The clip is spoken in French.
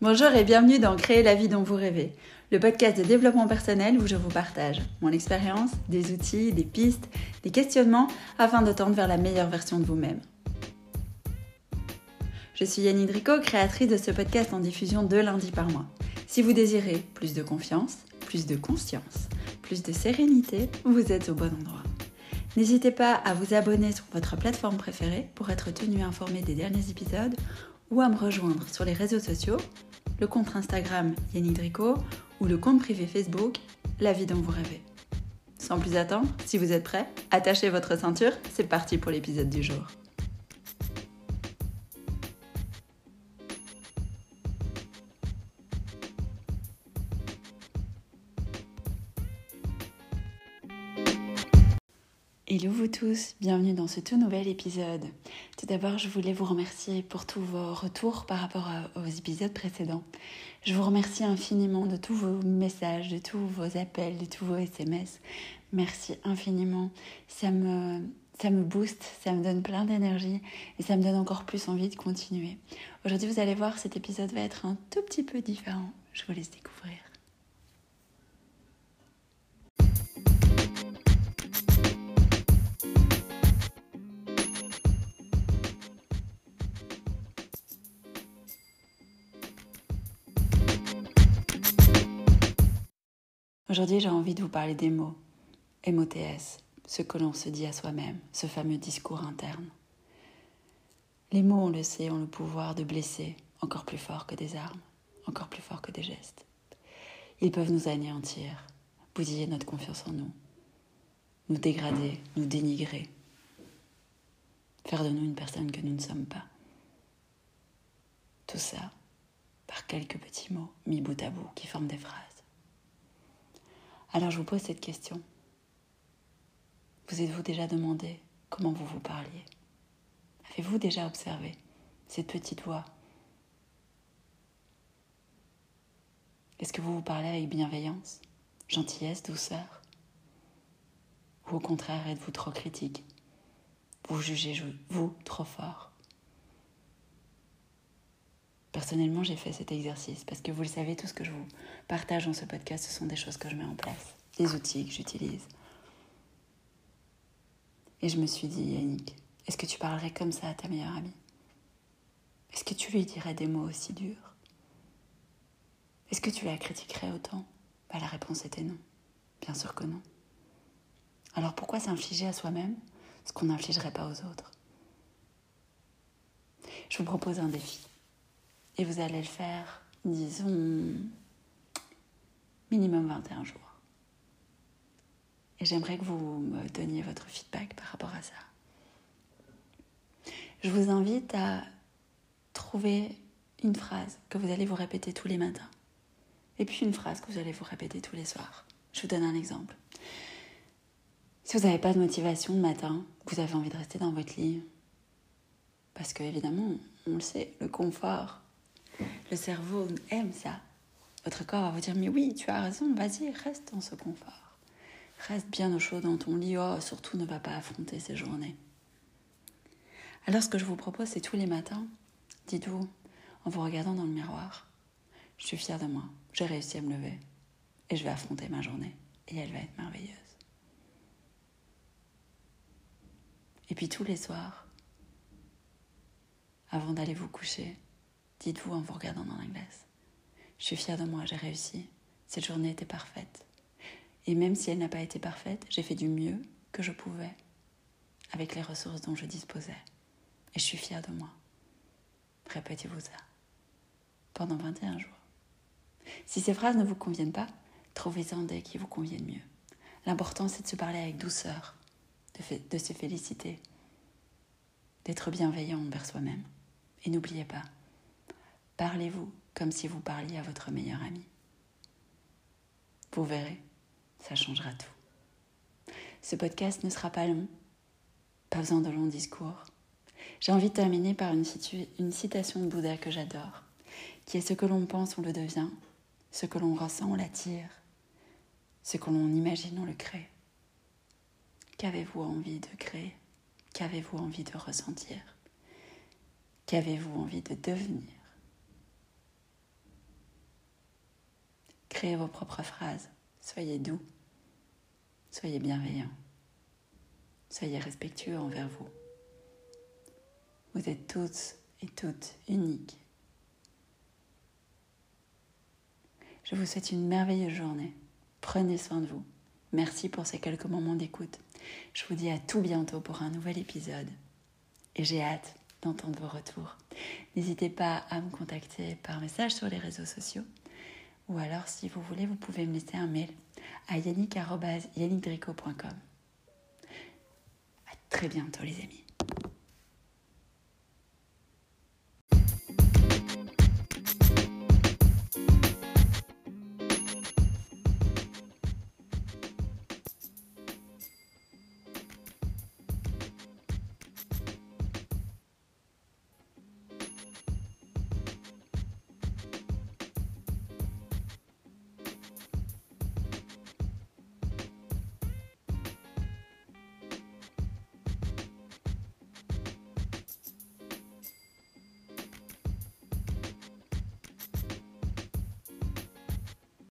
Bonjour et bienvenue dans Créer la vie dont vous rêvez, le podcast de développement personnel où je vous partage mon expérience, des outils, des pistes, des questionnements afin de tendre vers la meilleure version de vous-même. Je suis Yanni Drico, créatrice de ce podcast en diffusion deux lundis par mois. Si vous désirez plus de confiance, plus de conscience, plus de sérénité, vous êtes au bon endroit. N'hésitez pas à vous abonner sur votre plateforme préférée pour être tenu informé des derniers épisodes ou à me rejoindre sur les réseaux sociaux, le compte Instagram Yannick Drico ou le compte privé Facebook La vie dont vous rêvez. Sans plus attendre, si vous êtes prêts, attachez votre ceinture, c'est parti pour l'épisode du jour. Hello vous tous, bienvenue dans ce tout nouvel épisode. Tout d'abord, je voulais vous remercier pour tous vos retours par rapport aux épisodes précédents. Je vous remercie infiniment de tous vos messages, de tous vos appels, de tous vos SMS. Merci infiniment. Ça me, ça me booste, ça me donne plein d'énergie et ça me donne encore plus envie de continuer. Aujourd'hui, vous allez voir, cet épisode va être un tout petit peu différent. Je vous laisse découvrir. Aujourd'hui, j'ai envie de vous parler des mots. MOTS, ce que l'on se dit à soi-même, ce fameux discours interne. Les mots, on le sait, ont le pouvoir de blesser encore plus fort que des armes, encore plus fort que des gestes. Ils peuvent nous anéantir, bousiller notre confiance en nous, nous dégrader, nous dénigrer, faire de nous une personne que nous ne sommes pas. Tout ça par quelques petits mots mis bout à bout qui forment des phrases. Alors je vous pose cette question. Vous êtes-vous déjà demandé comment vous vous parliez? Avez-vous déjà observé cette petite voix? Est-ce que vous vous parlez avec bienveillance, gentillesse, douceur? Ou au contraire, êtes-vous trop critique? Vous jugez vous trop fort? Personnellement, j'ai fait cet exercice parce que vous le savez, tout ce que je vous partage dans ce podcast, ce sont des choses que je mets en place, des outils que j'utilise. Et je me suis dit, Yannick, est-ce que tu parlerais comme ça à ta meilleure amie? Est-ce que tu lui dirais des mots aussi durs? Est-ce que tu la critiquerais autant? Bah, La réponse était non. Bien sûr que non. Alors pourquoi s'infliger à soi-même ce qu'on n'infligerait pas aux autres? Je vous propose un défi. Et vous allez le faire, disons, minimum 21 jours. Et j'aimerais que vous me donniez votre feedback par rapport à ça. Je vous invite à trouver une phrase que vous allez vous répéter tous les matins. Et puis une phrase que vous allez vous répéter tous les soirs. Je vous donne un exemple. Si vous n'avez pas de motivation le matin, vous avez envie de rester dans votre lit, parce que évidemment, on le sait, le confort, le cerveau aime ça. Votre corps va vous dire Mais oui, tu as raison, vas-y, reste dans ce confort. Reste bien au chaud dans ton lit. Oh, surtout ne va pas affronter ces journées. Alors, ce que je vous propose, c'est tous les matins, dites-vous, en vous regardant dans le miroir Je suis fière de moi, j'ai réussi à me lever et je vais affronter ma journée et elle va être merveilleuse. Et puis tous les soirs, avant d'aller vous coucher, Dites-vous en vous regardant dans la glace. Je suis fière de moi, j'ai réussi. Cette journée était parfaite. Et même si elle n'a pas été parfaite, j'ai fait du mieux que je pouvais avec les ressources dont je disposais. Et je suis fière de moi. Répétez-vous ça pendant 21 jours. Si ces phrases ne vous conviennent pas, trouvez-en des qui vous conviennent mieux. L'important, c'est de se parler avec douceur, de, de se féliciter, d'être bienveillant envers soi-même. Et n'oubliez pas, Parlez-vous comme si vous parliez à votre meilleur ami. Vous verrez, ça changera tout. Ce podcast ne sera pas long, pas besoin de longs discours. J'ai envie de terminer par une, une citation de Bouddha que j'adore, qui est ce que l'on pense, on le devient, ce que l'on ressent, on l'attire, ce que l'on imagine, on le crée. Qu'avez-vous envie de créer? Qu'avez-vous envie de ressentir? Qu'avez-vous envie de devenir? Créez vos propres phrases. Soyez doux. Soyez bienveillant. Soyez respectueux envers vous. Vous êtes toutes et toutes uniques. Je vous souhaite une merveilleuse journée. Prenez soin de vous. Merci pour ces quelques moments d'écoute. Je vous dis à tout bientôt pour un nouvel épisode. Et j'ai hâte d'entendre vos retours. N'hésitez pas à me contacter par message sur les réseaux sociaux. Ou alors, si vous voulez, vous pouvez me laisser un mail à yannick.yannickdrico.com. À très bientôt, les amis.